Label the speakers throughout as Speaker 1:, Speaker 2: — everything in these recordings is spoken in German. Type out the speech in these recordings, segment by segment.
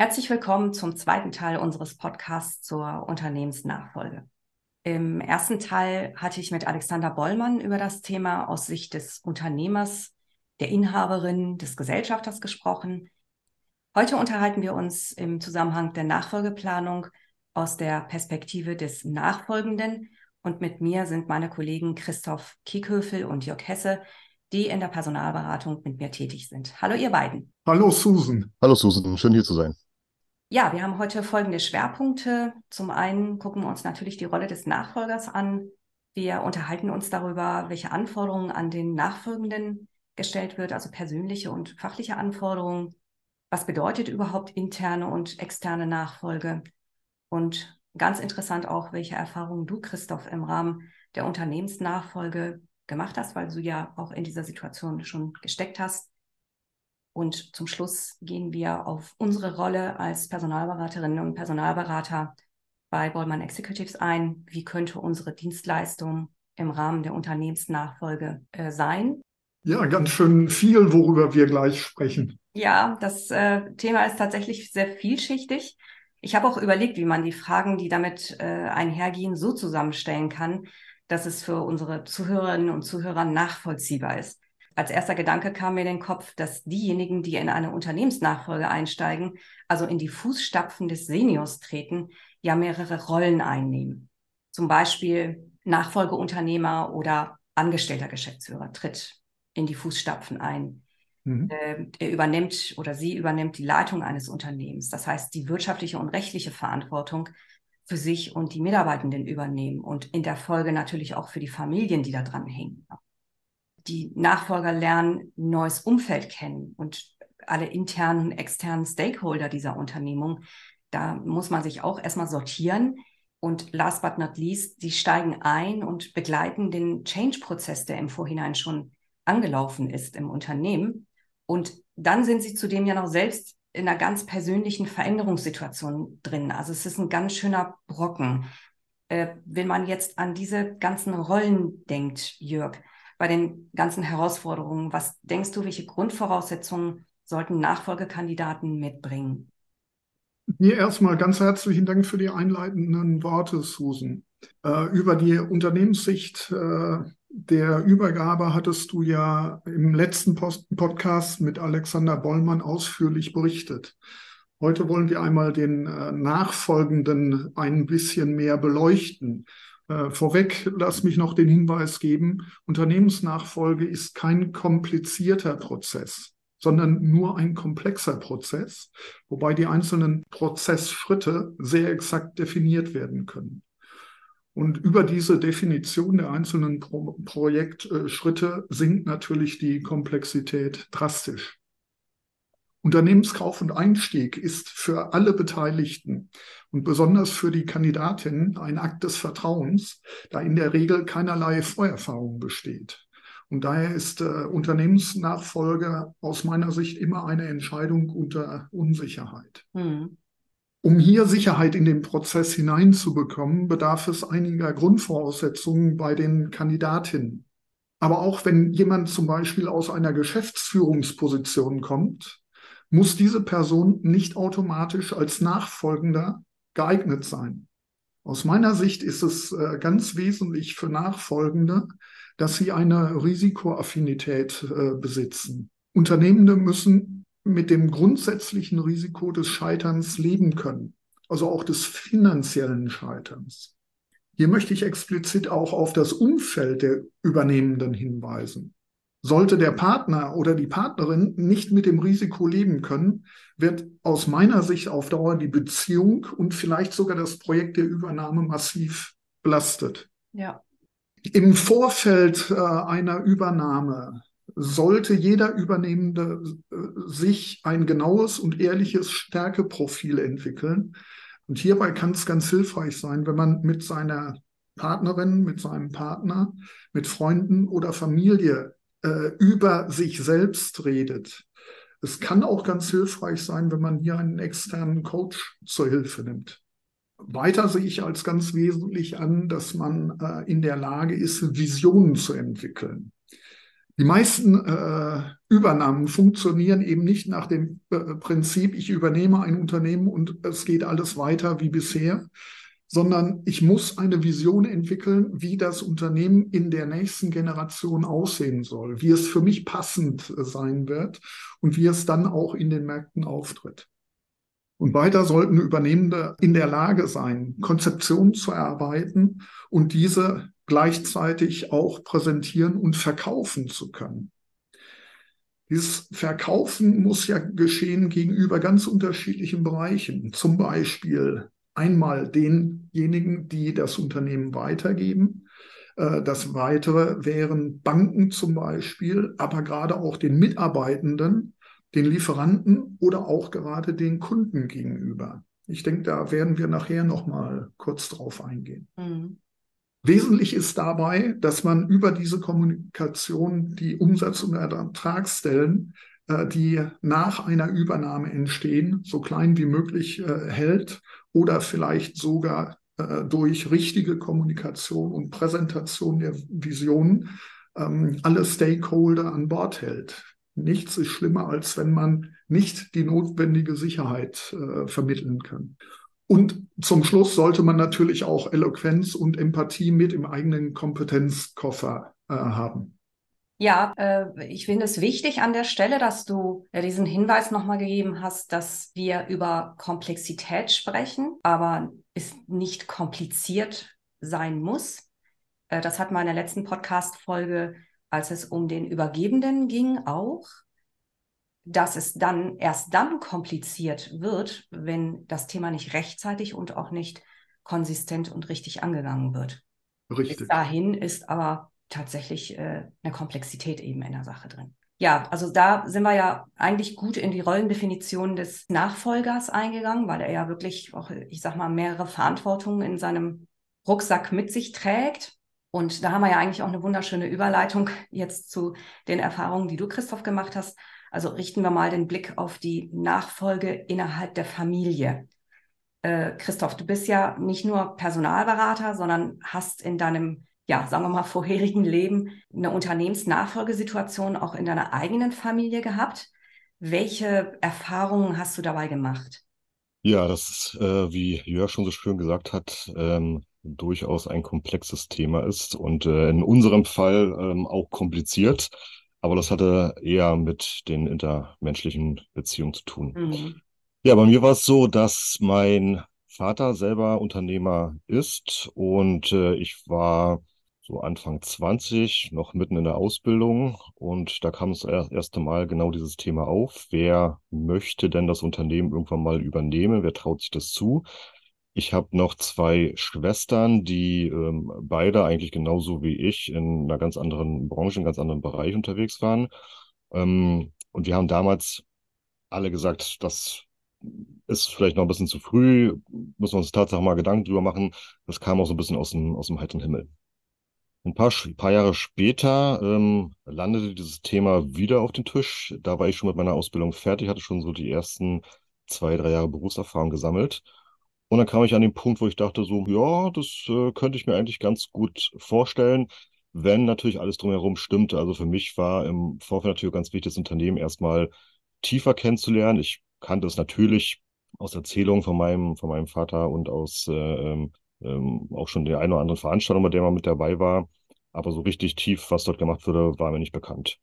Speaker 1: Herzlich willkommen zum zweiten Teil unseres Podcasts zur Unternehmensnachfolge. Im ersten Teil hatte ich mit Alexander Bollmann über das Thema aus Sicht des Unternehmers, der Inhaberin, des Gesellschafters gesprochen. Heute unterhalten wir uns im Zusammenhang der Nachfolgeplanung aus der Perspektive des Nachfolgenden und mit mir sind meine Kollegen Christoph Kiekhöfel und Jörg Hesse, die in der Personalberatung mit mir tätig sind. Hallo ihr beiden.
Speaker 2: Hallo Susan.
Speaker 3: Hallo Susan, schön hier zu sein.
Speaker 1: Ja, wir haben heute folgende Schwerpunkte. Zum einen gucken wir uns natürlich die Rolle des Nachfolgers an. Wir unterhalten uns darüber, welche Anforderungen an den Nachfolgenden gestellt wird, also persönliche und fachliche Anforderungen. Was bedeutet überhaupt interne und externe Nachfolge? Und ganz interessant auch, welche Erfahrungen du, Christoph, im Rahmen der Unternehmensnachfolge gemacht hast, weil du ja auch in dieser Situation schon gesteckt hast. Und zum Schluss gehen wir auf unsere Rolle als Personalberaterinnen und Personalberater bei Bollmann Executives ein. Wie könnte unsere Dienstleistung im Rahmen der Unternehmensnachfolge äh, sein?
Speaker 2: Ja, ganz schön viel, worüber wir gleich sprechen.
Speaker 1: Ja, das äh, Thema ist tatsächlich sehr vielschichtig. Ich habe auch überlegt, wie man die Fragen, die damit äh, einhergehen, so zusammenstellen kann, dass es für unsere Zuhörerinnen und Zuhörer nachvollziehbar ist als erster Gedanke kam mir in den Kopf, dass diejenigen, die in eine Unternehmensnachfolge einsteigen, also in die Fußstapfen des Seniors treten, ja mehrere Rollen einnehmen. Zum Beispiel Nachfolgeunternehmer oder angestellter Geschäftsführer tritt in die Fußstapfen ein. Mhm. Äh, er übernimmt oder sie übernimmt die Leitung eines Unternehmens. Das heißt, die wirtschaftliche und rechtliche Verantwortung für sich und die Mitarbeitenden übernehmen und in der Folge natürlich auch für die Familien, die da dran hängen die Nachfolger lernen ein neues Umfeld kennen und alle internen, externen Stakeholder dieser Unternehmung. Da muss man sich auch erstmal sortieren. Und last but not least, sie steigen ein und begleiten den Change-Prozess, der im Vorhinein schon angelaufen ist im Unternehmen. Und dann sind sie zudem ja noch selbst in einer ganz persönlichen Veränderungssituation drin. Also es ist ein ganz schöner Brocken. Äh, wenn man jetzt an diese ganzen Rollen denkt, Jörg, bei den ganzen Herausforderungen. Was denkst du, welche Grundvoraussetzungen sollten Nachfolgekandidaten mitbringen?
Speaker 2: Hier erstmal ganz herzlichen Dank für die einleitenden Worte, Susan. Äh, über die Unternehmenssicht äh, der Übergabe hattest du ja im letzten Post Podcast mit Alexander Bollmann ausführlich berichtet. Heute wollen wir einmal den äh, Nachfolgenden ein bisschen mehr beleuchten. Äh, vorweg, lass mich noch den Hinweis geben, Unternehmensnachfolge ist kein komplizierter Prozess, sondern nur ein komplexer Prozess, wobei die einzelnen Prozessschritte sehr exakt definiert werden können. Und über diese Definition der einzelnen Pro Projektschritte sinkt natürlich die Komplexität drastisch. Unternehmenskauf und Einstieg ist für alle Beteiligten und besonders für die Kandidatin ein Akt des Vertrauens, da in der Regel keinerlei Vorerfahrung besteht. Und daher ist äh, Unternehmensnachfolge aus meiner Sicht immer eine Entscheidung unter Unsicherheit. Mhm. Um hier Sicherheit in den Prozess hineinzubekommen, bedarf es einiger Grundvoraussetzungen bei den Kandidatinnen. Aber auch wenn jemand zum Beispiel aus einer Geschäftsführungsposition kommt, muss diese Person nicht automatisch als Nachfolgender geeignet sein. Aus meiner Sicht ist es äh, ganz wesentlich für Nachfolgende, dass sie eine Risikoaffinität äh, besitzen. Unternehmende müssen mit dem grundsätzlichen Risiko des Scheiterns leben können, also auch des finanziellen Scheiterns. Hier möchte ich explizit auch auf das Umfeld der Übernehmenden hinweisen. Sollte der Partner oder die Partnerin nicht mit dem Risiko leben können, wird aus meiner Sicht auf Dauer die Beziehung und vielleicht sogar das Projekt der Übernahme massiv belastet. Ja. Im Vorfeld äh, einer Übernahme sollte jeder Übernehmende äh, sich ein genaues und ehrliches Stärkeprofil entwickeln. Und hierbei kann es ganz hilfreich sein, wenn man mit seiner Partnerin, mit seinem Partner, mit Freunden oder Familie äh, über sich selbst redet. Es kann auch ganz hilfreich sein, wenn man hier einen externen Coach zur Hilfe nimmt. Weiter sehe ich als ganz wesentlich an, dass man äh, in der Lage ist, Visionen zu entwickeln. Die meisten äh, Übernahmen funktionieren eben nicht nach dem äh, Prinzip, ich übernehme ein Unternehmen und es geht alles weiter wie bisher, sondern ich muss eine Vision entwickeln, wie das Unternehmen in der nächsten Generation aussehen soll, wie es für mich passend sein wird und wie es dann auch in den Märkten auftritt. Und weiter sollten Übernehmende in der Lage sein, Konzeptionen zu erarbeiten und diese gleichzeitig auch präsentieren und verkaufen zu können. Dieses Verkaufen muss ja geschehen gegenüber ganz unterschiedlichen Bereichen. Zum Beispiel einmal denjenigen, die das Unternehmen weitergeben. Äh, das weitere wären Banken zum Beispiel, aber gerade auch den Mitarbeitenden, den Lieferanten oder auch gerade den Kunden gegenüber. Ich denke, da werden wir nachher noch mal kurz drauf eingehen. Mhm. Wesentlich ist dabei, dass man über diese Kommunikation die Umsatz- und Ertragsstellen, äh, die nach einer Übernahme entstehen, so klein wie möglich äh, hält oder vielleicht sogar äh, durch richtige Kommunikation und Präsentation der Visionen ähm, alle Stakeholder an Bord hält. Nichts ist schlimmer, als wenn man nicht die notwendige Sicherheit vermitteln kann. Und zum Schluss sollte man natürlich auch Eloquenz und Empathie mit im eigenen Kompetenzkoffer äh, haben.
Speaker 1: Ja, äh, ich finde es wichtig an der Stelle, dass du äh, diesen Hinweis nochmal gegeben hast, dass wir über Komplexität sprechen, aber es nicht kompliziert sein muss. Äh, das hat man in der letzten Podcast-Folge, als es um den Übergebenden ging, auch dass es dann erst dann kompliziert wird, wenn das Thema nicht rechtzeitig und auch nicht konsistent und richtig angegangen wird. Richtig. Bis dahin ist aber tatsächlich äh, eine Komplexität eben in der Sache drin. Ja, also da sind wir ja eigentlich gut in die Rollendefinition des Nachfolgers eingegangen, weil er ja wirklich auch, ich sag mal, mehrere Verantwortungen in seinem Rucksack mit sich trägt. Und da haben wir ja eigentlich auch eine wunderschöne Überleitung jetzt zu den Erfahrungen, die du, Christoph, gemacht hast. Also richten wir mal den Blick auf die Nachfolge innerhalb der Familie. Äh, Christoph, du bist ja nicht nur Personalberater, sondern hast in deinem, ja, sagen wir mal, vorherigen Leben eine Unternehmensnachfolgesituation auch in deiner eigenen Familie gehabt. Welche Erfahrungen hast du dabei gemacht?
Speaker 3: Ja, das ist, äh, wie Jörg schon so schön gesagt hat, ähm, durchaus ein komplexes Thema ist und äh, in unserem Fall ähm, auch kompliziert. Aber das hatte eher mit den intermenschlichen Beziehungen zu tun. Mhm. Ja, bei mir war es so, dass mein Vater selber Unternehmer ist und äh, ich war so Anfang 20, noch mitten in der Ausbildung und da kam das erste Mal genau dieses Thema auf. Wer möchte denn das Unternehmen irgendwann mal übernehmen? Wer traut sich das zu? Ich habe noch zwei Schwestern, die ähm, beide eigentlich genauso wie ich in einer ganz anderen Branche, in einem ganz anderen Bereich unterwegs waren. Ähm, und wir haben damals alle gesagt, das ist vielleicht noch ein bisschen zu früh, müssen wir uns tatsächlich mal Gedanken drüber machen. Das kam auch so ein bisschen aus dem, aus dem heiteren Himmel. Ein paar, paar Jahre später ähm, landete dieses Thema wieder auf den Tisch. Da war ich schon mit meiner Ausbildung fertig, hatte schon so die ersten zwei, drei Jahre Berufserfahrung gesammelt. Und dann kam ich an den Punkt, wo ich dachte, so, ja, das äh, könnte ich mir eigentlich ganz gut vorstellen, wenn natürlich alles drumherum stimmte. Also für mich war im Vorfeld natürlich ganz wichtig, das Unternehmen erstmal tiefer kennenzulernen. Ich kannte es natürlich aus Erzählungen von meinem, von meinem Vater und aus äh, ähm, ähm, auch schon der einen oder anderen Veranstaltung, bei der man mit dabei war. Aber so richtig tief, was dort gemacht wurde, war mir nicht bekannt.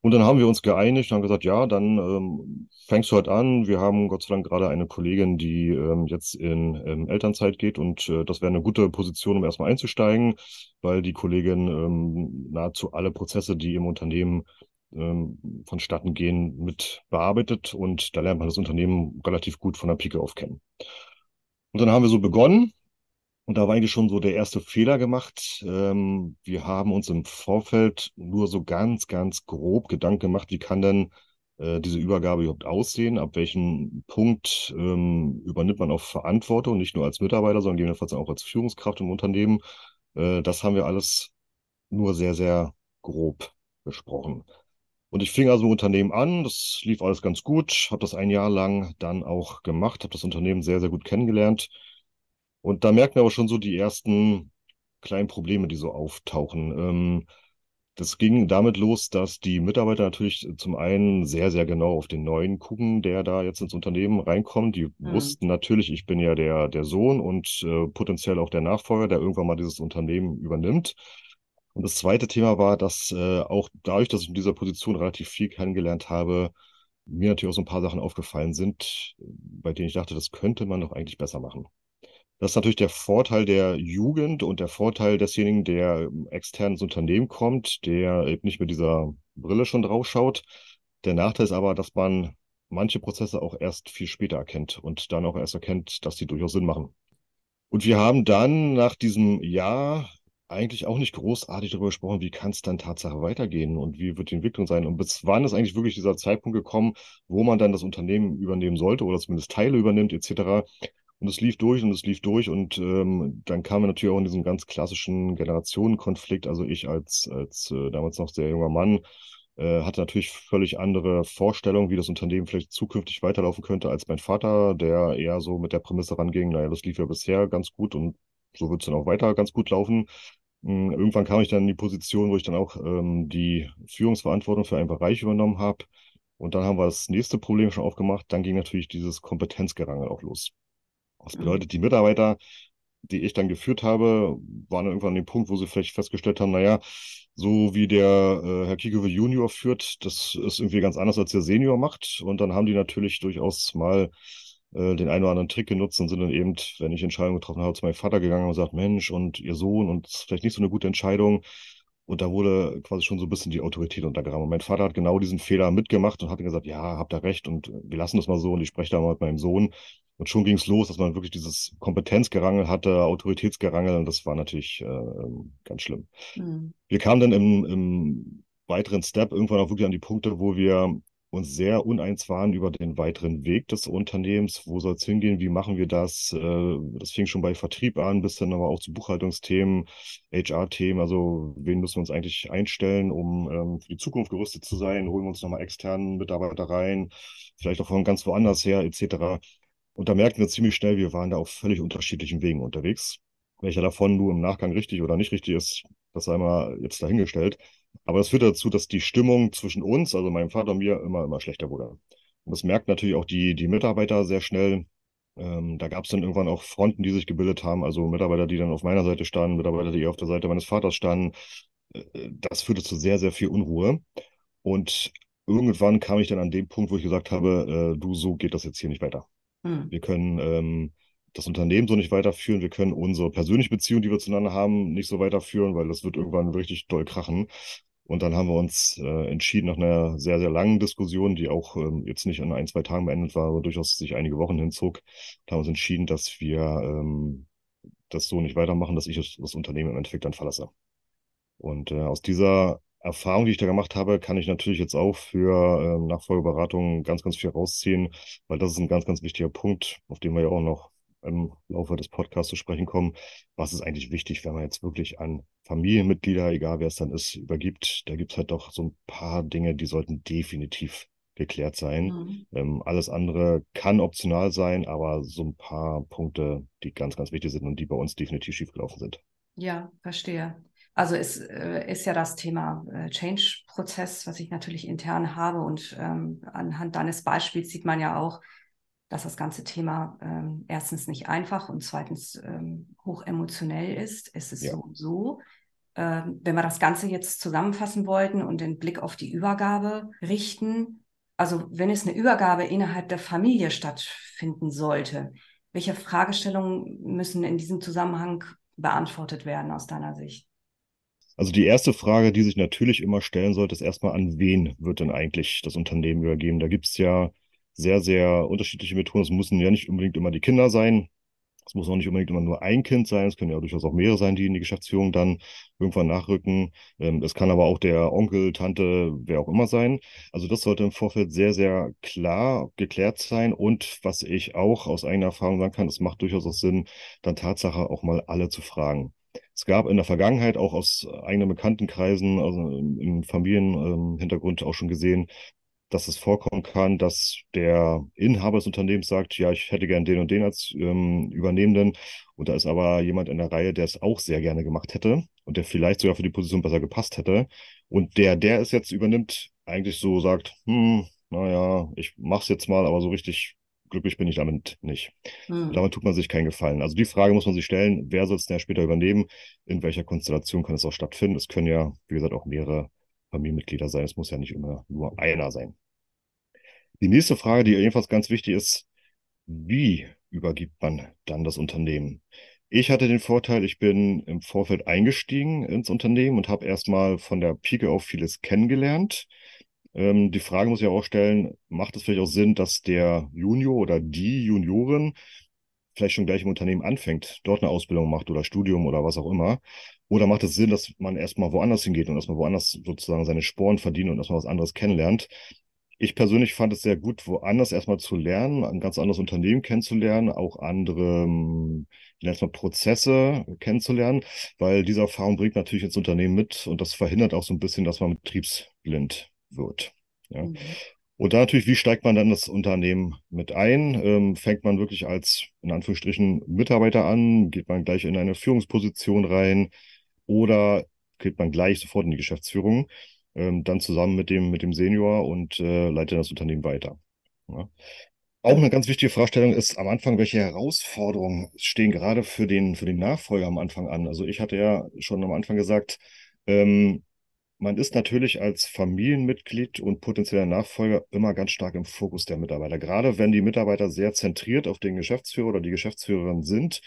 Speaker 3: Und dann haben wir uns geeinigt und haben gesagt, ja, dann ähm, fängst du halt an. Wir haben Gott sei Dank gerade eine Kollegin, die ähm, jetzt in ähm, Elternzeit geht und äh, das wäre eine gute Position, um erstmal einzusteigen, weil die Kollegin ähm, nahezu alle Prozesse, die im Unternehmen ähm, vonstatten gehen, mit bearbeitet und da lernt man das Unternehmen relativ gut von der Pike auf kennen. Und dann haben wir so begonnen und da war eigentlich schon so der erste Fehler gemacht. Ähm, wir haben uns im Vorfeld nur so ganz, ganz grob Gedanken gemacht, wie kann denn äh, diese Übergabe überhaupt aussehen? Ab welchem Punkt ähm, übernimmt man auch Verantwortung, nicht nur als Mitarbeiter, sondern gegebenenfalls auch als Führungskraft im Unternehmen? Äh, das haben wir alles nur sehr, sehr grob besprochen. Und ich fing also im Unternehmen an, das lief alles ganz gut, habe das ein Jahr lang dann auch gemacht, habe das Unternehmen sehr, sehr gut kennengelernt und da merken wir aber schon so die ersten kleinen Probleme, die so auftauchen. Ähm, Das ging damit los, dass die Mitarbeiter natürlich zum einen sehr, sehr genau auf den neuen gucken, der da jetzt ins Unternehmen reinkommt. Die mhm. wussten natürlich, ich bin ja der, der Sohn und äh, potenziell auch der Nachfolger, der irgendwann mal dieses Unternehmen übernimmt. Und das zweite Thema war, dass äh, auch dadurch, dass ich in dieser Position relativ viel kennengelernt habe, mir natürlich auch so ein paar Sachen aufgefallen sind, bei denen ich dachte, das könnte man doch eigentlich besser machen. Das ist natürlich der Vorteil der Jugend und der Vorteil desjenigen, der extern ins Unternehmen kommt, der eben nicht mit dieser Brille schon drauf schaut. Der Nachteil ist aber, dass man manche Prozesse auch erst viel später erkennt und dann auch erst erkennt, dass die durchaus Sinn machen. Und wir haben dann nach diesem Jahr eigentlich auch nicht großartig darüber gesprochen, wie kann es dann Tatsache weitergehen und wie wird die Entwicklung sein und bis wann ist eigentlich wirklich dieser Zeitpunkt gekommen, wo man dann das Unternehmen übernehmen sollte oder zumindest Teile übernimmt etc. Und es lief durch und es lief durch und ähm, dann kamen wir natürlich auch in diesen ganz klassischen Generationenkonflikt. Also ich als, als äh, damals noch sehr junger Mann äh, hatte natürlich völlig andere Vorstellungen, wie das Unternehmen vielleicht zukünftig weiterlaufen könnte, als mein Vater, der eher so mit der Prämisse ranging, naja, das lief ja bisher ganz gut und so wird es dann auch weiter ganz gut laufen. Ähm, irgendwann kam ich dann in die Position, wo ich dann auch ähm, die Führungsverantwortung für einen Bereich übernommen habe. Und dann haben wir das nächste Problem schon aufgemacht. Dann ging natürlich dieses Kompetenzgerangel auch los. Das bedeutet, die Mitarbeiter, die ich dann geführt habe, waren irgendwann an dem Punkt, wo sie vielleicht festgestellt haben, naja, so wie der äh, Herr Kiekowe Junior führt, das ist irgendwie ganz anders, als der Senior macht. Und dann haben die natürlich durchaus mal äh, den einen oder anderen Trick genutzt und sind dann eben, wenn ich Entscheidungen getroffen habe, zu meinem Vater gegangen und gesagt, Mensch, und ihr Sohn, und das ist vielleicht nicht so eine gute Entscheidung. Und da wurde quasi schon so ein bisschen die Autorität untergraben. Und mein Vater hat genau diesen Fehler mitgemacht und hat gesagt, ja, habt ihr recht und wir lassen das mal so und ich spreche da mal mit meinem Sohn. Und schon ging es los, dass man wirklich dieses Kompetenzgerangel hatte, Autoritätsgerangel und das war natürlich äh, ähm, ganz schlimm. Mhm. Wir kamen dann im, im weiteren Step irgendwann auch wirklich an die Punkte, wo wir uns sehr uneins waren über den weiteren Weg des Unternehmens. Wo soll es hingehen? Wie machen wir das? Äh, das fing schon bei Vertrieb an, bis dann aber auch zu Buchhaltungsthemen, HR-Themen. Also, wen müssen wir uns eigentlich einstellen, um ähm, für die Zukunft gerüstet zu sein? Holen wir uns nochmal externen Mitarbeiter rein, vielleicht auch von ganz woanders her, etc. Und da merkten wir ziemlich schnell, wir waren da auf völlig unterschiedlichen Wegen unterwegs. Welcher davon nur im Nachgang richtig oder nicht richtig ist, das sei mal jetzt dahingestellt. Aber das führt dazu, dass die Stimmung zwischen uns, also meinem Vater und mir, immer, immer schlechter wurde. Und das merkt natürlich auch die, die Mitarbeiter sehr schnell. Ähm, da gab es dann irgendwann auch Fronten, die sich gebildet haben, also Mitarbeiter, die dann auf meiner Seite standen, Mitarbeiter, die auf der Seite meines Vaters standen. Äh, das führte zu sehr, sehr viel Unruhe. Und irgendwann kam ich dann an den Punkt, wo ich gesagt habe, äh, du, so geht das jetzt hier nicht weiter. Hm. Wir können ähm, das Unternehmen so nicht weiterführen. Wir können unsere persönliche Beziehung, die wir zueinander haben, nicht so weiterführen, weil das wird irgendwann richtig doll krachen. Und dann haben wir uns äh, entschieden, nach einer sehr, sehr langen Diskussion, die auch ähm, jetzt nicht in ein, zwei Tagen beendet war, aber durchaus sich einige Wochen hinzog, haben wir uns entschieden, dass wir ähm, das so nicht weitermachen, dass ich das Unternehmen im Endeffekt dann verlasse. Und äh, aus dieser Erfahrung, die ich da gemacht habe, kann ich natürlich jetzt auch für äh, Nachfolgeberatungen ganz, ganz viel rausziehen, weil das ist ein ganz, ganz wichtiger Punkt, auf den wir ja auch noch im Laufe des Podcasts zu sprechen kommen. Was ist eigentlich wichtig, wenn man jetzt wirklich an Familienmitglieder, egal wer es dann ist, übergibt? Da gibt es halt doch so ein paar Dinge, die sollten definitiv geklärt sein. Mhm. Ähm, alles andere kann optional sein, aber so ein paar Punkte, die ganz, ganz wichtig sind und die bei uns definitiv schiefgelaufen sind.
Speaker 1: Ja, verstehe. Also es äh, ist ja das Thema äh, Change-Prozess, was ich natürlich intern habe. Und ähm, anhand deines Beispiels sieht man ja auch, dass das ganze Thema ähm, erstens nicht einfach und zweitens ähm, hoch emotionell ist. Es ist ja. so so. Ähm, wenn wir das Ganze jetzt zusammenfassen wollten und den Blick auf die Übergabe richten, also wenn es eine Übergabe innerhalb der Familie stattfinden sollte, welche Fragestellungen müssen in diesem Zusammenhang beantwortet werden aus deiner Sicht?
Speaker 3: Also die erste Frage, die sich natürlich immer stellen sollte, ist erstmal, an wen wird denn eigentlich das Unternehmen übergeben? Da gibt es ja sehr, sehr unterschiedliche Methoden. Es müssen ja nicht unbedingt immer die Kinder sein. Es muss auch nicht unbedingt immer nur ein Kind sein. Es können ja durchaus auch mehrere sein, die in die Geschäftsführung dann irgendwann nachrücken. Ähm, es kann aber auch der Onkel, Tante, wer auch immer sein. Also das sollte im Vorfeld sehr, sehr klar geklärt sein. Und was ich auch aus eigener Erfahrung sagen kann, es macht durchaus auch Sinn, dann Tatsache auch mal alle zu fragen. Es gab in der Vergangenheit auch aus eigenen Bekanntenkreisen, also im Familienhintergrund auch schon gesehen, dass es vorkommen kann, dass der Inhaber des Unternehmens sagt, ja, ich hätte gern den und den als ähm, Übernehmenden. Und da ist aber jemand in der Reihe, der es auch sehr gerne gemacht hätte und der vielleicht sogar für die Position besser gepasst hätte. Und der, der es jetzt übernimmt, eigentlich so sagt, hm, naja, ich mach's jetzt mal, aber so richtig glücklich bin ich damit nicht. Hm. Damit tut man sich keinen Gefallen. Also die Frage muss man sich stellen, wer soll es denn später übernehmen? In welcher Konstellation kann es auch stattfinden? Es können ja, wie gesagt, auch mehrere Familienmitglieder sein. Es muss ja nicht immer nur einer sein. Die nächste Frage, die ebenfalls ganz wichtig ist, wie übergibt man dann das Unternehmen? Ich hatte den Vorteil, ich bin im Vorfeld eingestiegen ins Unternehmen und habe erstmal von der Pike auf vieles kennengelernt. Ähm, die Frage muss ich auch stellen, macht es vielleicht auch Sinn, dass der Junior oder die Juniorin vielleicht schon gleich im Unternehmen anfängt, dort eine Ausbildung macht oder Studium oder was auch immer? Oder macht es Sinn, dass man erstmal woanders hingeht und erstmal woanders sozusagen seine Sporen verdient und erstmal was anderes kennenlernt? Ich persönlich fand es sehr gut, woanders erstmal zu lernen, ein ganz anderes Unternehmen kennenzulernen, auch andere, ich nenne es mal Prozesse kennenzulernen, weil diese Erfahrung bringt natürlich ins Unternehmen mit und das verhindert auch so ein bisschen, dass man betriebsblind wird. Ja. Mhm. Und da natürlich, wie steigt man dann das Unternehmen mit ein? Ähm, fängt man wirklich als, in Anführungsstrichen, Mitarbeiter an? Geht man gleich in eine Führungsposition rein? Oder geht man gleich sofort in die Geschäftsführung? Ähm, dann zusammen mit dem, mit dem Senior und äh, leitet das Unternehmen weiter. Ja. Auch eine ganz wichtige Fragestellung ist am Anfang, welche Herausforderungen stehen gerade für den, für den Nachfolger am Anfang an? Also ich hatte ja schon am Anfang gesagt, ähm, man ist natürlich als Familienmitglied und potenzieller Nachfolger immer ganz stark im Fokus der Mitarbeiter. Gerade wenn die Mitarbeiter sehr zentriert auf den Geschäftsführer oder die Geschäftsführerin sind,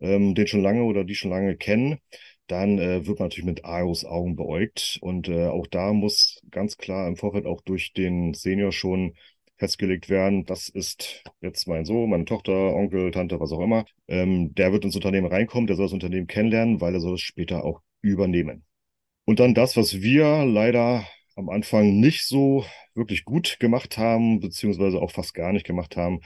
Speaker 3: ähm, den schon lange oder die schon lange kennen, dann äh, wird man natürlich mit Argus Augen beäugt. Und äh, auch da muss ganz klar im Vorfeld auch durch den Senior schon festgelegt werden, das ist jetzt mein Sohn, meine Tochter, Onkel, Tante, was auch immer. Ähm, der wird ins Unternehmen reinkommen, der soll das Unternehmen kennenlernen, weil er soll es später auch übernehmen. Und dann das, was wir leider am Anfang nicht so wirklich gut gemacht haben, beziehungsweise auch fast gar nicht gemacht haben,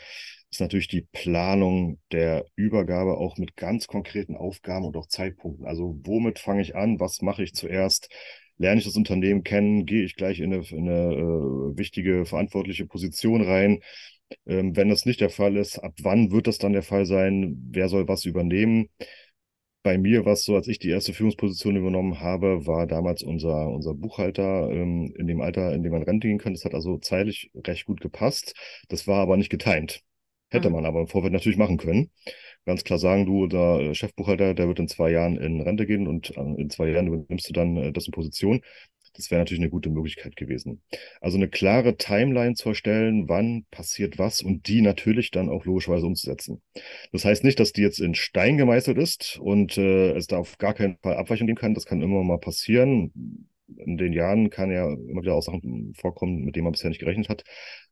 Speaker 3: ist natürlich die Planung der Übergabe auch mit ganz konkreten Aufgaben und auch Zeitpunkten. Also womit fange ich an? Was mache ich zuerst? Lerne ich das Unternehmen kennen? Gehe ich gleich in eine, in eine äh, wichtige verantwortliche Position rein? Ähm, wenn das nicht der Fall ist, ab wann wird das dann der Fall sein? Wer soll was übernehmen? Bei mir war es so, als ich die erste Führungsposition übernommen habe, war damals unser, unser Buchhalter ähm, in dem Alter, in dem man Rente gehen kann. Das hat also zeitlich recht gut gepasst. Das war aber nicht getimt. Hätte mhm. man aber im Vorfeld natürlich machen können. Ganz klar sagen, du, der Chefbuchhalter, der wird in zwei Jahren in Rente gehen und äh, in zwei Jahren übernimmst du dann äh, dessen Position. Das wäre natürlich eine gute Möglichkeit gewesen. Also eine klare Timeline zu erstellen, wann passiert was und die natürlich dann auch logischerweise umzusetzen. Das heißt nicht, dass die jetzt in Stein gemeißelt ist und äh, es da auf gar keinen Fall Abweichung geben kann. Das kann immer mal passieren. In den Jahren kann ja immer wieder auch Sachen vorkommen, mit denen man bisher nicht gerechnet hat.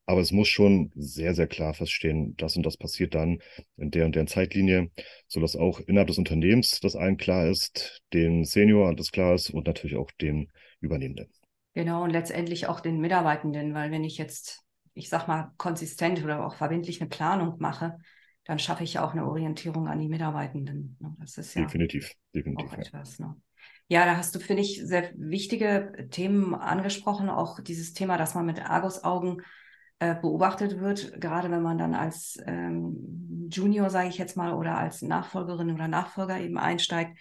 Speaker 3: Aber es muss schon sehr, sehr klar feststehen, das und das passiert dann in der und der Zeitlinie, sodass auch innerhalb des Unternehmens das allen klar ist, den Senior das klar ist und natürlich auch den Übernehmenden.
Speaker 1: Genau, und letztendlich auch den Mitarbeitenden, weil wenn ich jetzt, ich sag mal, konsistent oder auch verbindlich eine Planung mache, dann schaffe ich ja auch eine Orientierung an die Mitarbeitenden. Ne? Das ist ja
Speaker 3: definitiv, definitiv.
Speaker 1: Auch etwas, ne? Ja, da hast du, finde ich, sehr wichtige Themen angesprochen. Auch dieses Thema, dass man mit Argus-Augen äh, beobachtet wird, gerade wenn man dann als ähm, Junior, sage ich jetzt mal, oder als Nachfolgerin oder Nachfolger eben einsteigt,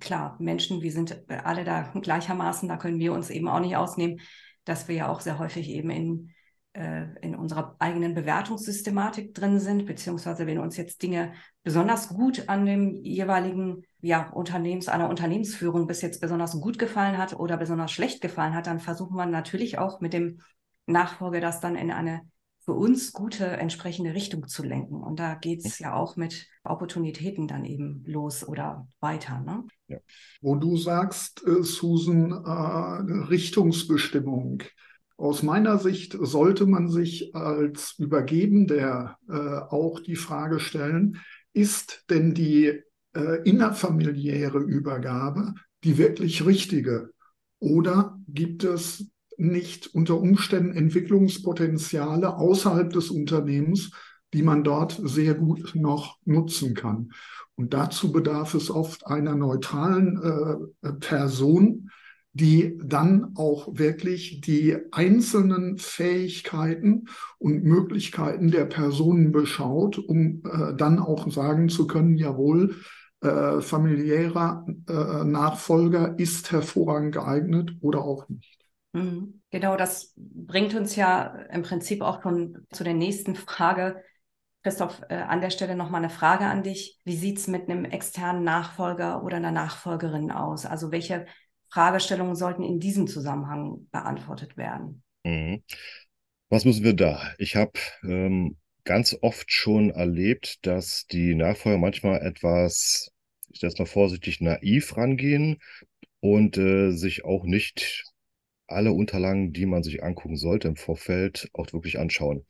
Speaker 1: klar, Menschen, wir sind alle da gleichermaßen, da können wir uns eben auch nicht ausnehmen, dass wir ja auch sehr häufig eben in, äh, in unserer eigenen Bewertungssystematik drin sind, beziehungsweise wenn uns jetzt Dinge besonders gut an dem jeweiligen ja, Unternehmens, einer Unternehmensführung bis jetzt besonders gut gefallen hat oder besonders schlecht gefallen hat, dann versucht man natürlich auch mit dem Nachfolger das dann in eine für uns gute entsprechende Richtung zu lenken. Und da geht es ja auch mit Opportunitäten dann eben los oder weiter. Ne?
Speaker 2: Ja. Wo du sagst, äh, Susan, äh, Richtungsbestimmung. Aus meiner Sicht sollte man sich als Übergebender äh, auch die Frage stellen, ist denn die innerfamiliäre Übergabe die wirklich richtige? Oder gibt es nicht unter Umständen Entwicklungspotenziale außerhalb des Unternehmens, die man dort sehr gut noch nutzen kann. Und dazu bedarf es oft einer neutralen äh, Person, die dann auch wirklich die einzelnen Fähigkeiten und Möglichkeiten der Personen beschaut, um äh, dann auch sagen zu können, jawohl, äh, familiärer äh, Nachfolger ist hervorragend geeignet oder auch nicht.
Speaker 1: Mhm. Genau, das bringt uns ja im Prinzip auch schon zu der nächsten Frage. Christoph, äh, an der Stelle nochmal eine Frage an dich. Wie sieht es mit einem externen Nachfolger oder einer Nachfolgerin aus? Also welche Fragestellungen sollten in diesem Zusammenhang beantwortet werden?
Speaker 3: Mhm. Was müssen wir da? Ich habe ähm, ganz oft schon erlebt, dass die Nachfolger manchmal etwas, ich sage mal vorsichtig, naiv rangehen und äh, sich auch nicht alle Unterlagen, die man sich angucken sollte im Vorfeld, auch wirklich anschauen.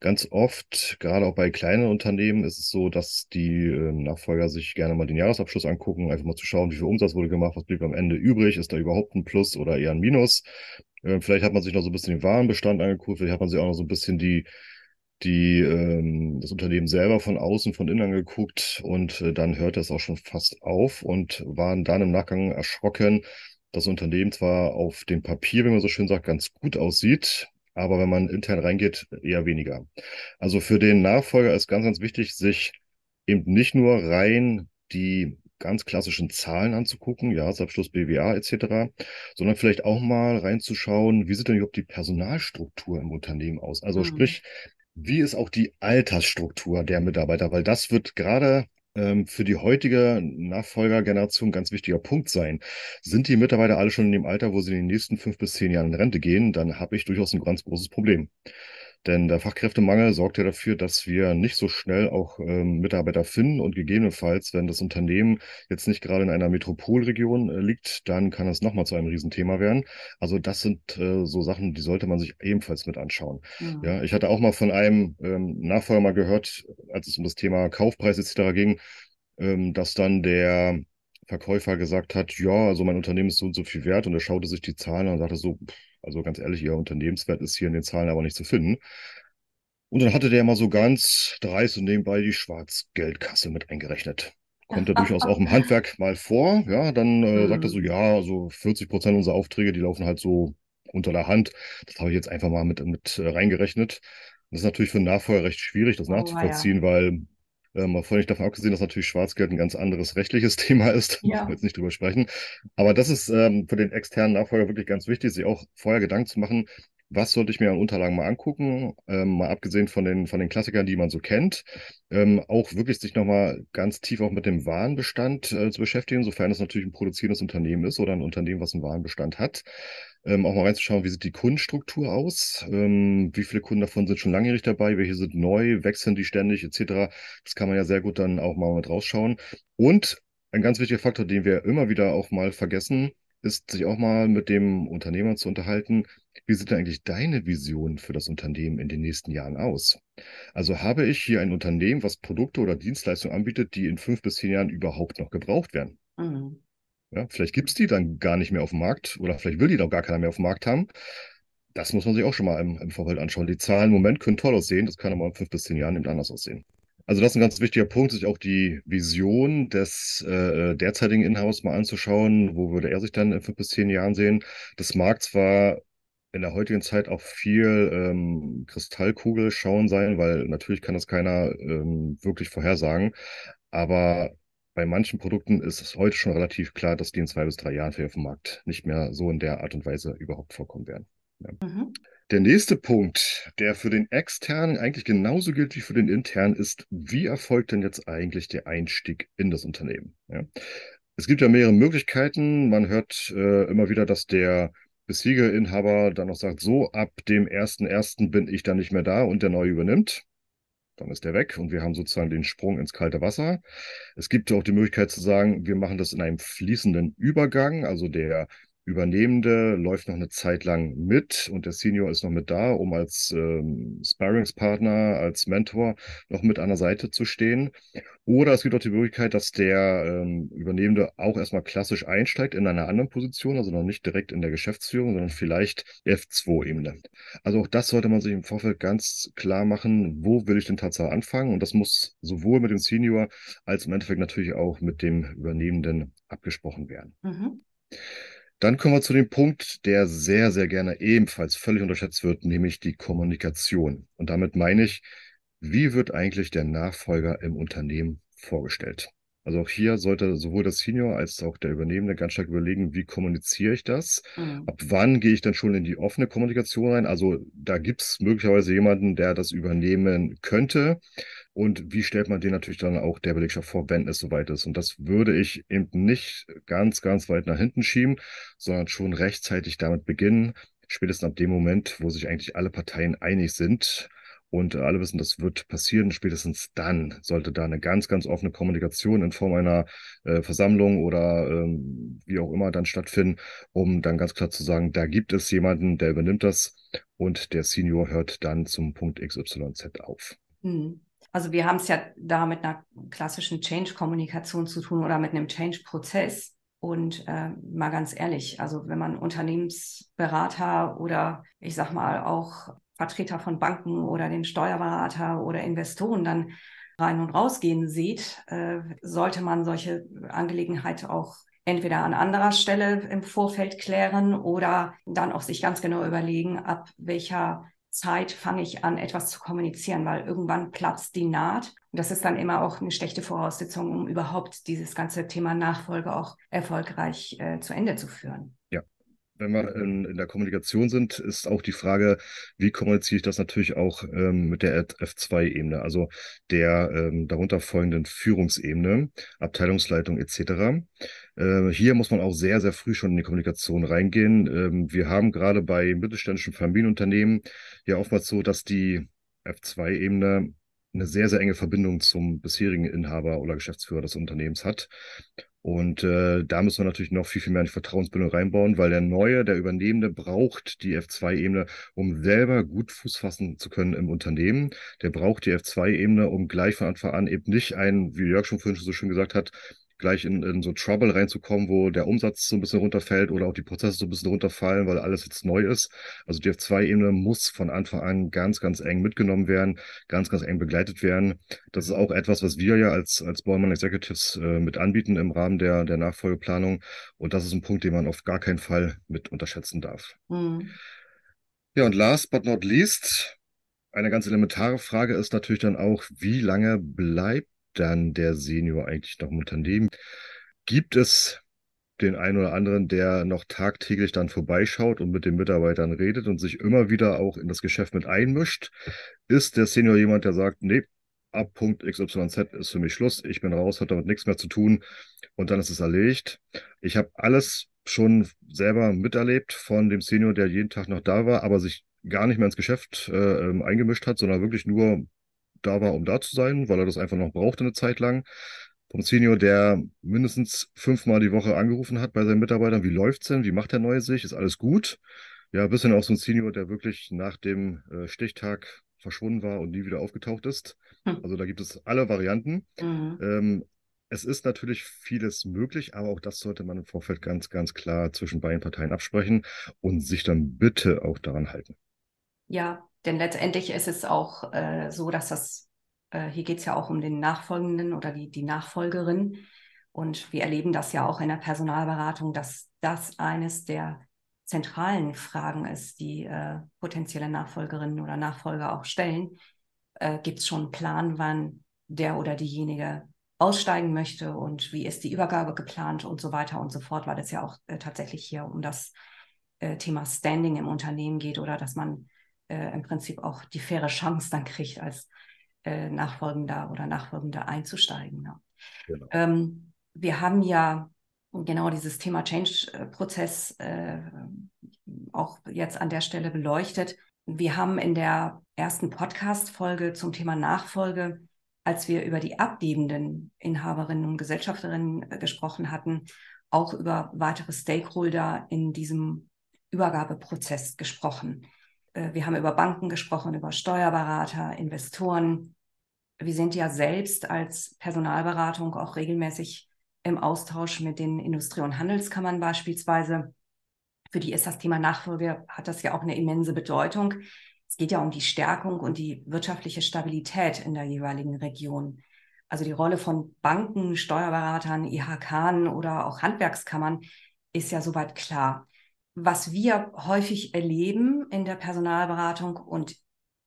Speaker 3: Ganz oft, gerade auch bei kleinen Unternehmen, ist es so, dass die äh, Nachfolger sich gerne mal den Jahresabschluss angucken, einfach mal zu schauen, wie viel Umsatz wurde gemacht, was blieb am Ende übrig, ist da überhaupt ein Plus oder eher ein Minus. Äh, vielleicht hat man sich noch so ein bisschen den Warenbestand angeguckt, vielleicht hat man sich auch noch so ein bisschen die die ähm, das Unternehmen selber von außen, von innen angeguckt und äh, dann hört es auch schon fast auf und waren dann im Nachgang erschrocken, das Unternehmen zwar auf dem Papier, wie man so schön sagt, ganz gut aussieht, aber wenn man intern reingeht, eher weniger. Also für den Nachfolger ist ganz, ganz wichtig, sich eben nicht nur rein die ganz klassischen Zahlen anzugucken, Jahresabschluss, BWA etc., sondern vielleicht auch mal reinzuschauen, wie sieht denn überhaupt die Personalstruktur im Unternehmen aus? Also mhm. sprich, wie ist auch die Altersstruktur der Mitarbeiter? Weil das wird gerade ähm, für die heutige Nachfolgergeneration ganz wichtiger Punkt sein. Sind die Mitarbeiter alle schon in dem Alter, wo sie in den nächsten fünf bis zehn Jahren in Rente gehen, dann habe ich durchaus ein ganz großes Problem. Denn der Fachkräftemangel sorgt ja dafür, dass wir nicht so schnell auch ähm, Mitarbeiter finden und gegebenenfalls, wenn das Unternehmen jetzt nicht gerade in einer Metropolregion äh, liegt, dann kann es nochmal zu einem Riesenthema werden. Also das sind äh, so Sachen, die sollte man sich ebenfalls mit anschauen. Mhm. Ja, ich hatte auch mal von einem ähm, Nachfolger mal gehört, als es um das Thema Kaufpreis etc. ging, ähm, dass dann der Verkäufer gesagt hat, ja, also mein Unternehmen ist so und so viel wert und er schaute sich die Zahlen an und sagte so, pff, also ganz ehrlich, ihr Unternehmenswert ist hier in den Zahlen aber nicht zu finden. Und dann hatte der mal so ganz dreist und nebenbei die Schwarzgeldkasse mit eingerechnet. Kommt ja durchaus auch im Handwerk mal vor. Ja, dann äh, mhm. sagt er so, ja, also 40 Prozent unserer Aufträge, die laufen halt so unter der Hand. Das habe ich jetzt einfach mal mit, mit äh, reingerechnet. Das ist natürlich für einen Nachfolger recht schwierig, das nachzuvollziehen, oh, ja. weil ähm, mal völlig davon abgesehen, dass natürlich Schwarzgeld ein ganz anderes rechtliches Thema ist, da ja. müssen wir jetzt nicht drüber sprechen. Aber das ist ähm, für den externen Nachfolger wirklich ganz wichtig, sich auch vorher Gedanken zu machen, was sollte ich mir an Unterlagen mal angucken, ähm, mal abgesehen von den, von den Klassikern, die man so kennt, ähm, auch wirklich sich nochmal ganz tief auch mit dem Warenbestand äh, zu beschäftigen, sofern es natürlich ein produzierendes Unternehmen ist oder ein Unternehmen, was einen Warenbestand hat ähm, auch mal reinzuschauen, wie sieht die Kundenstruktur aus, ähm, wie viele Kunden davon sind schon langjährig dabei, welche sind neu, wechseln die ständig etc. Das kann man ja sehr gut dann auch mal mit rausschauen. Und ein ganz wichtiger Faktor, den wir immer wieder auch mal vergessen, ist, sich auch mal mit dem Unternehmer zu unterhalten, wie sieht denn eigentlich deine Vision für das Unternehmen in den nächsten Jahren aus? Also habe ich hier ein Unternehmen, was Produkte oder Dienstleistungen anbietet, die in fünf bis zehn Jahren überhaupt noch gebraucht werden? Mhm. Ja, vielleicht gibt es die dann gar nicht mehr auf dem Markt oder vielleicht will die doch gar keiner mehr auf dem Markt haben. Das muss man sich auch schon mal im, im Vorfeld anschauen. Die Zahlen im Moment können toll aussehen, das kann aber in fünf bis zehn Jahren eben anders aussehen. Also das ist ein ganz wichtiger Punkt, sich auch die Vision des äh, derzeitigen Inhabers mal anzuschauen. Wo würde er sich dann in fünf bis zehn Jahren sehen? Das mag zwar in der heutigen Zeit auch viel ähm, Kristallkugel schauen sein, weil natürlich kann das keiner ähm, wirklich vorhersagen. Aber bei manchen Produkten ist es heute schon relativ klar, dass die in zwei bis drei Jahren für auf dem Markt nicht mehr so in der Art und Weise überhaupt vorkommen werden. Ja. Mhm. Der nächste Punkt, der für den externen eigentlich genauso gilt wie für den internen, ist, wie erfolgt denn jetzt eigentlich der Einstieg in das Unternehmen? Ja. Es gibt ja mehrere Möglichkeiten. Man hört äh, immer wieder, dass der bisherige Inhaber dann noch sagt, so ab dem 1.1. bin ich dann nicht mehr da und der neue übernimmt dann ist der weg und wir haben sozusagen den Sprung ins kalte Wasser. Es gibt auch die Möglichkeit zu sagen, wir machen das in einem fließenden Übergang, also der Übernehmende läuft noch eine Zeit lang mit und der Senior ist noch mit da, um als ähm, Sparringspartner, als Mentor noch mit an der Seite zu stehen. Oder es gibt auch die Möglichkeit, dass der ähm, Übernehmende auch erstmal klassisch einsteigt in einer anderen Position, also noch nicht direkt in der Geschäftsführung, sondern vielleicht F2-Ebene. Also auch das sollte man sich im Vorfeld ganz klar machen, wo will ich denn tatsächlich anfangen? Und das muss sowohl mit dem Senior als im Endeffekt natürlich auch mit dem Übernehmenden abgesprochen werden. Mhm. Dann kommen wir zu dem Punkt, der sehr, sehr gerne ebenfalls völlig unterschätzt wird, nämlich die Kommunikation. Und damit meine ich, wie wird eigentlich der Nachfolger im Unternehmen vorgestellt? Also auch hier sollte sowohl das Senior als auch der Übernehmende ganz stark überlegen, wie kommuniziere ich das? Mhm. Ab wann gehe ich dann schon in die offene Kommunikation rein? Also da gibt es möglicherweise jemanden, der das übernehmen könnte. Und wie stellt man den natürlich dann auch der Belegschaft vor, wenn es soweit ist? Und das würde ich eben nicht ganz, ganz weit nach hinten schieben, sondern schon rechtzeitig damit beginnen, spätestens ab dem Moment, wo sich eigentlich alle Parteien einig sind, und alle wissen, das wird passieren. Spätestens dann sollte da eine ganz, ganz offene Kommunikation in Form einer äh, Versammlung oder ähm, wie auch immer dann stattfinden, um dann ganz klar zu sagen, da gibt es jemanden, der übernimmt das und der Senior hört dann zum Punkt XYZ auf.
Speaker 1: Hm. Also wir haben es ja da mit einer klassischen Change-Kommunikation zu tun oder mit einem Change-Prozess. Und äh, mal ganz ehrlich, also wenn man Unternehmensberater oder ich sag mal auch Vertreter von Banken oder den Steuerberater oder Investoren dann rein und rausgehen sieht, äh, sollte man solche Angelegenheiten auch entweder an anderer Stelle im Vorfeld klären oder dann auch sich ganz genau überlegen, ab welcher Zeit fange ich an, etwas zu kommunizieren, weil irgendwann platzt die Naht. Und das ist dann immer auch eine schlechte Voraussetzung, um überhaupt dieses ganze Thema Nachfolge auch erfolgreich äh, zu Ende zu führen.
Speaker 3: Ja, wenn wir in, in, der Kommunikation sind, ist auch die Frage, wie kommuniziere ich das natürlich auch ähm, mit der F2-Ebene, also der ähm, darunter folgenden Führungsebene, Abteilungsleitung etc. Äh, hier muss man auch sehr, sehr früh schon in die Kommunikation reingehen. Ähm, wir haben gerade bei mittelständischen Familienunternehmen ja oftmals so, dass die F2-Ebene eine sehr, sehr enge Verbindung zum bisherigen Inhaber oder Geschäftsführer des Unternehmens hat. Und äh, da müssen wir natürlich noch viel, viel mehr in die Vertrauensbildung reinbauen, weil der Neue, der Übernehmende braucht die F2-Ebene, um selber gut Fuß fassen zu können im Unternehmen. Der braucht die F2-Ebene, um gleich von Anfang an eben nicht ein, wie Jörg schon vorhin so schön gesagt hat, gleich in, in so Trouble reinzukommen, wo der Umsatz so ein bisschen runterfällt oder auch die Prozesse so ein bisschen runterfallen, weil alles jetzt neu ist. Also die F2-Ebene muss von Anfang an ganz, ganz eng mitgenommen werden, ganz, ganz eng begleitet werden. Das ist auch etwas, was wir ja als, als Bäumann Executives äh, mit anbieten im Rahmen der, der Nachfolgeplanung. Und das ist ein Punkt, den man auf gar keinen Fall mit unterschätzen darf. Mhm. Ja, und last but not least, eine ganz elementare Frage ist natürlich dann auch, wie lange bleibt dann der Senior eigentlich noch im Unternehmen? Gibt es den einen oder anderen, der noch tagtäglich dann vorbeischaut und mit den Mitarbeitern redet und sich immer wieder auch in das Geschäft mit einmischt? Ist der Senior jemand, der sagt, nee, ab Punkt XYZ ist für mich Schluss, ich bin raus, hat damit nichts mehr zu tun und dann ist es erledigt. Ich habe alles schon selber miterlebt von dem Senior, der jeden Tag noch da war, aber sich gar nicht mehr ins Geschäft äh, ähm, eingemischt hat, sondern wirklich nur da war, um da zu sein, weil er das einfach noch brauchte eine Zeit lang. Vom Senior, der mindestens fünfmal die Woche angerufen hat bei seinen Mitarbeitern, wie läuft's denn, wie macht der Neue sich, ist alles gut? Ja, bis hin auch so ein Senior, der wirklich nach dem äh, Stichtag verschwunden war und nie wieder aufgetaucht ist. Hm. Also da gibt es alle Varianten. Mhm. Ähm, es ist natürlich vieles möglich, aber auch das sollte man im Vorfeld ganz, ganz klar zwischen beiden Parteien absprechen und sich dann bitte auch daran halten.
Speaker 1: Ja, denn letztendlich ist es auch äh, so, dass das, äh, hier geht es ja auch um den Nachfolgenden oder die, die Nachfolgerin. Und wir erleben das ja auch in der Personalberatung, dass das eines der zentralen Fragen ist, die äh, potenzielle Nachfolgerinnen oder Nachfolger auch stellen. Äh, Gibt es schon einen Plan, wann der oder diejenige aussteigen möchte und wie ist die Übergabe geplant und so weiter und so fort, weil es ja auch äh, tatsächlich hier um das äh, Thema Standing im Unternehmen geht oder dass man äh, im Prinzip auch die faire Chance dann kriegt, als äh, Nachfolgender oder Nachfolgender einzusteigen. Ne? Genau. Ähm, wir haben ja genau dieses Thema Change-Prozess äh, auch jetzt an der Stelle beleuchtet. Wir haben in der ersten Podcast-Folge zum Thema Nachfolge, als wir über die abgebenden Inhaberinnen und Gesellschafterinnen äh, gesprochen hatten, auch über weitere Stakeholder in diesem Übergabeprozess gesprochen. Äh, wir haben über Banken gesprochen, über Steuerberater, Investoren. Wir sind ja selbst als Personalberatung auch regelmäßig im Austausch mit den Industrie- und Handelskammern beispielsweise. Für die ist das Thema Nachfolge, hat das ja auch eine immense Bedeutung. Es geht ja um die Stärkung und die wirtschaftliche Stabilität in der jeweiligen Region. Also die Rolle von Banken, Steuerberatern, IHK oder auch Handwerkskammern ist ja soweit klar was wir häufig erleben in der Personalberatung und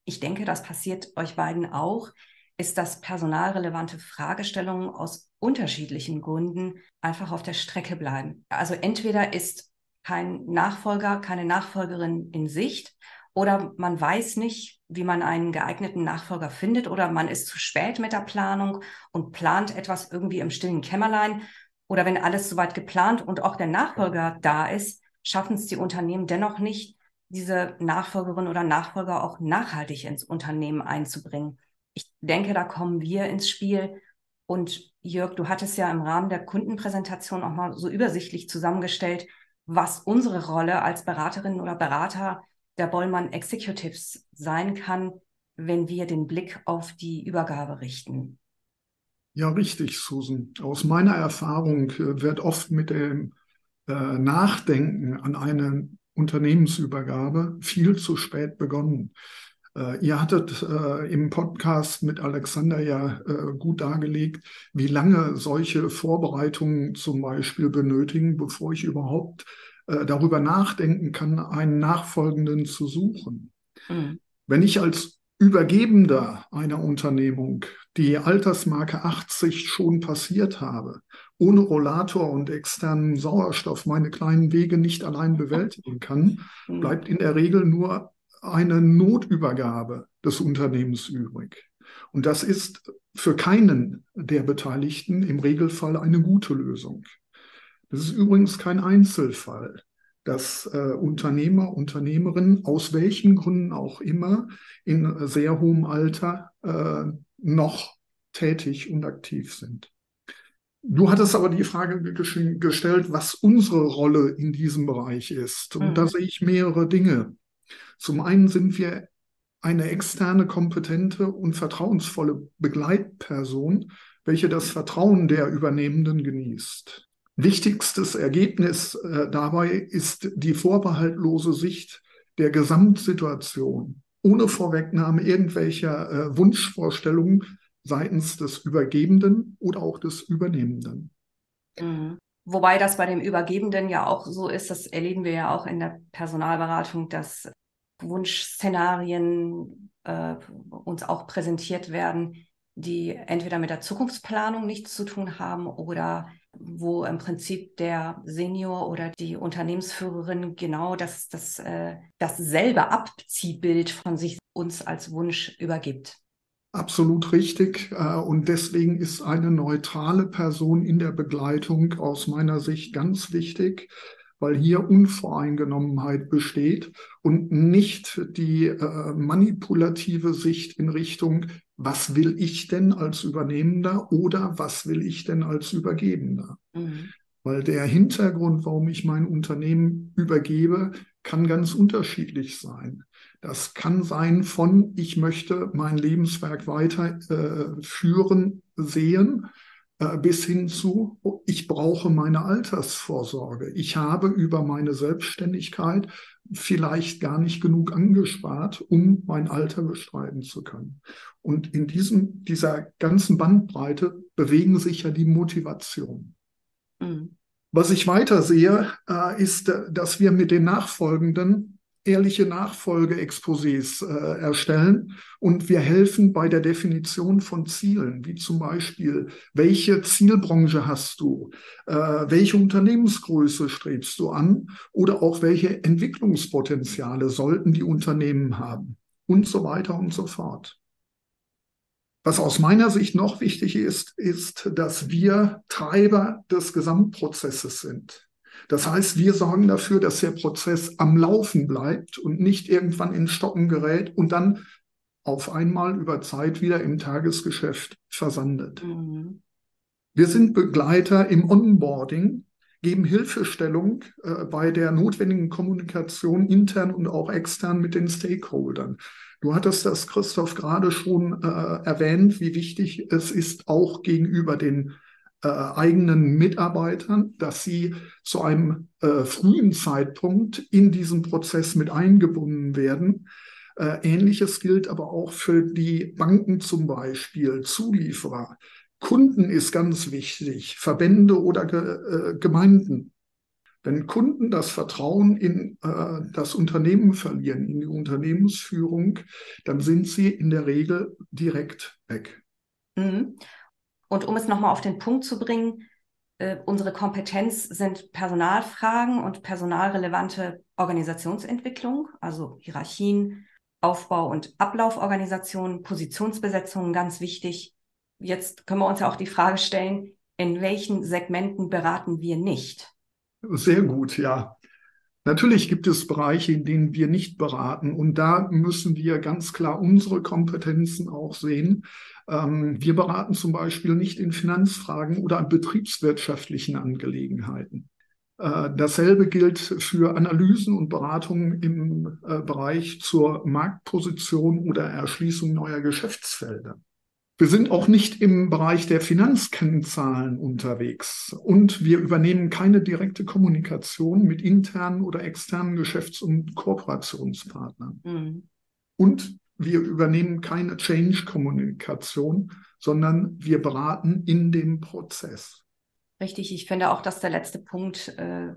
Speaker 1: ich denke, das passiert euch beiden auch, ist, dass personalrelevante Fragestellungen aus unterschiedlichen Gründen einfach auf der Strecke bleiben. Also entweder ist kein Nachfolger, keine Nachfolgerin in Sicht oder man weiß nicht, wie man einen geeigneten Nachfolger findet oder man ist zu spät mit der Planung und plant etwas irgendwie im stillen Kämmerlein oder wenn alles soweit geplant und auch der Nachfolger da ist, schaffen es die Unternehmen dennoch nicht, diese Nachfolgerin oder Nachfolger auch nachhaltig ins Unternehmen einzubringen. Ich denke, da kommen wir ins Spiel. Und Jörg, du hattest ja im Rahmen der Kundenpräsentation auch mal so übersichtlich zusammengestellt, was unsere Rolle als Beraterin oder Berater der Bollmann Executives sein kann, wenn wir den Blick auf die Übergabe richten.
Speaker 2: Ja, richtig, Susan. Aus meiner Erfahrung äh, wird oft mit dem äh, Nachdenken an eine Unternehmensübergabe viel zu spät begonnen. Äh, ihr hattet äh, im Podcast mit Alexander ja äh, gut dargelegt, wie lange solche Vorbereitungen zum Beispiel benötigen, bevor ich überhaupt äh, darüber nachdenken kann, einen Nachfolgenden zu suchen. Mhm. Wenn ich als Übergebender einer Unternehmung die Altersmarke 80 schon passiert habe, ohne Rollator und externen Sauerstoff meine kleinen Wege nicht allein bewältigen kann, mhm. bleibt in der Regel nur eine Notübergabe des Unternehmens übrig. Und das ist für keinen der Beteiligten im Regelfall eine gute Lösung. Das ist übrigens kein Einzelfall, dass äh, Unternehmer, Unternehmerinnen aus welchen Gründen auch immer in sehr hohem Alter äh, noch tätig und aktiv sind. Du hattest aber die Frage gestellt, was unsere Rolle in diesem Bereich ist. Und mhm. da sehe ich mehrere Dinge. Zum einen sind wir eine externe, kompetente und vertrauensvolle Begleitperson, welche das Vertrauen der Übernehmenden genießt. Wichtigstes Ergebnis äh, dabei ist die vorbehaltlose Sicht der Gesamtsituation, ohne Vorwegnahme irgendwelcher äh, Wunschvorstellungen seitens des Übergebenden oder auch des Übernehmenden.
Speaker 1: Mhm. Wobei das bei dem Übergebenden ja auch so ist, das erleben wir ja auch in der Personalberatung, dass Wunschszenarien äh, uns auch präsentiert werden, die entweder mit der Zukunftsplanung nichts zu tun haben oder wo im Prinzip der Senior oder die Unternehmensführerin genau das, das, äh, dasselbe Abziehbild von sich uns als Wunsch übergibt.
Speaker 2: Absolut richtig. Äh, und deswegen ist eine neutrale Person in der Begleitung aus meiner Sicht ganz wichtig, weil hier Unvoreingenommenheit besteht und nicht die äh, manipulative Sicht in Richtung, was will ich denn als Übernehmender oder was will ich denn als Übergebender? Mhm. Weil der Hintergrund, warum ich mein Unternehmen übergebe, kann ganz unterschiedlich sein. Das kann sein von, ich möchte mein Lebenswerk weiter äh, sehen, äh, bis hin zu, ich brauche meine Altersvorsorge. Ich habe über meine Selbstständigkeit vielleicht gar nicht genug angespart, um mein Alter bestreiten zu können. Und in diesem, dieser ganzen Bandbreite bewegen sich ja die Motivationen. Mhm. Was ich weiter sehe, äh, ist, dass wir mit den nachfolgenden ehrliche Nachfolgeexposés äh, erstellen und wir helfen bei der Definition von Zielen, wie zum Beispiel, welche Zielbranche hast du, äh, welche Unternehmensgröße strebst du an oder auch welche Entwicklungspotenziale sollten die Unternehmen haben und so weiter und so fort. Was aus meiner Sicht noch wichtig ist, ist, dass wir Treiber des Gesamtprozesses sind. Das heißt, wir sorgen dafür, dass der Prozess am Laufen bleibt und nicht irgendwann in Stocken gerät und dann auf einmal über Zeit wieder im Tagesgeschäft versandet. Mhm. Wir sind Begleiter im Onboarding, geben Hilfestellung äh, bei der notwendigen Kommunikation intern und auch extern mit den Stakeholdern. Du hattest das, Christoph, gerade schon äh, erwähnt, wie wichtig es ist, auch gegenüber den äh, eigenen Mitarbeitern, dass sie zu einem äh, frühen Zeitpunkt in diesen Prozess mit eingebunden werden. Äh, Ähnliches gilt aber auch für die Banken zum Beispiel, Zulieferer. Kunden ist ganz wichtig, Verbände oder Ge äh, Gemeinden. Wenn Kunden das Vertrauen in äh, das Unternehmen verlieren, in die Unternehmensführung, dann sind sie in der Regel direkt weg.
Speaker 1: Mhm. Und um es nochmal auf den Punkt zu bringen, äh, unsere Kompetenz sind Personalfragen und personalrelevante Organisationsentwicklung, also Hierarchien, Aufbau- und Ablauforganisationen, Positionsbesetzungen ganz wichtig. Jetzt können wir uns ja auch die Frage stellen, in welchen Segmenten beraten wir nicht?
Speaker 2: Sehr gut, ja. Natürlich gibt es Bereiche, in denen wir nicht beraten und da müssen wir ganz klar unsere Kompetenzen auch sehen. Ähm, wir beraten zum Beispiel nicht in Finanzfragen oder an betriebswirtschaftlichen Angelegenheiten. Äh, dasselbe gilt für Analysen und Beratungen im äh, Bereich zur Marktposition oder Erschließung neuer Geschäftsfelder. Wir sind auch nicht im Bereich der Finanzkennzahlen unterwegs und wir übernehmen keine direkte Kommunikation mit internen oder externen Geschäfts- und Kooperationspartnern. Mhm. Und wir übernehmen keine Change-Kommunikation, sondern wir beraten in dem Prozess.
Speaker 1: Richtig, ich finde auch, dass der letzte Punkt äh,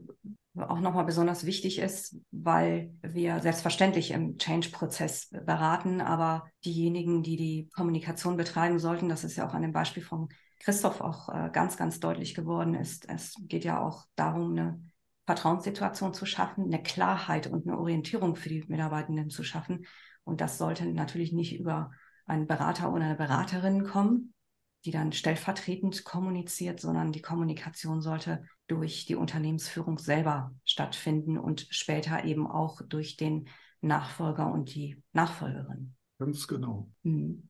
Speaker 1: auch nochmal besonders wichtig ist, weil wir selbstverständlich im Change-Prozess beraten, aber diejenigen, die die Kommunikation betreiben sollten, das ist ja auch an dem Beispiel von Christoph auch äh, ganz, ganz deutlich geworden ist. Es geht ja auch darum, eine Vertrauenssituation zu schaffen, eine Klarheit und eine Orientierung für die Mitarbeitenden zu schaffen. Und das sollte natürlich nicht über einen Berater oder eine Beraterin kommen, die dann stellvertretend kommuniziert, sondern die Kommunikation sollte durch die Unternehmensführung selber stattfinden und später eben auch durch den Nachfolger und die Nachfolgerin.
Speaker 2: Ganz genau.
Speaker 1: Mhm.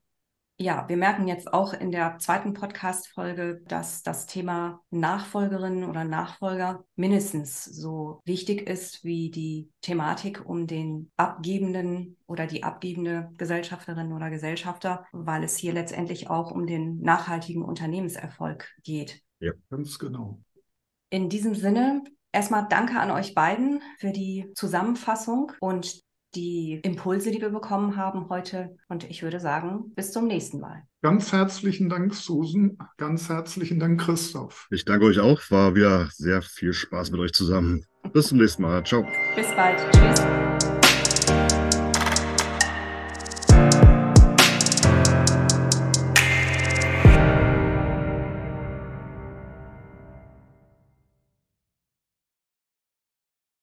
Speaker 1: Ja, wir merken jetzt auch in der zweiten Podcast-Folge, dass das Thema Nachfolgerin oder Nachfolger mindestens so wichtig ist wie die Thematik um den abgebenden oder die abgebende Gesellschafterin oder Gesellschafter, weil es hier letztendlich auch um den nachhaltigen Unternehmenserfolg geht.
Speaker 2: Ja, ganz genau.
Speaker 1: In diesem Sinne Erstmal danke an euch beiden für die Zusammenfassung und die Impulse, die wir bekommen haben heute. Und ich würde sagen, bis zum nächsten Mal.
Speaker 2: Ganz herzlichen Dank, Susan. Ganz herzlichen Dank, Christoph.
Speaker 3: Ich danke euch auch. War wieder sehr viel Spaß mit euch zusammen. Bis zum nächsten Mal. Ciao.
Speaker 1: Bis bald. Tschüss.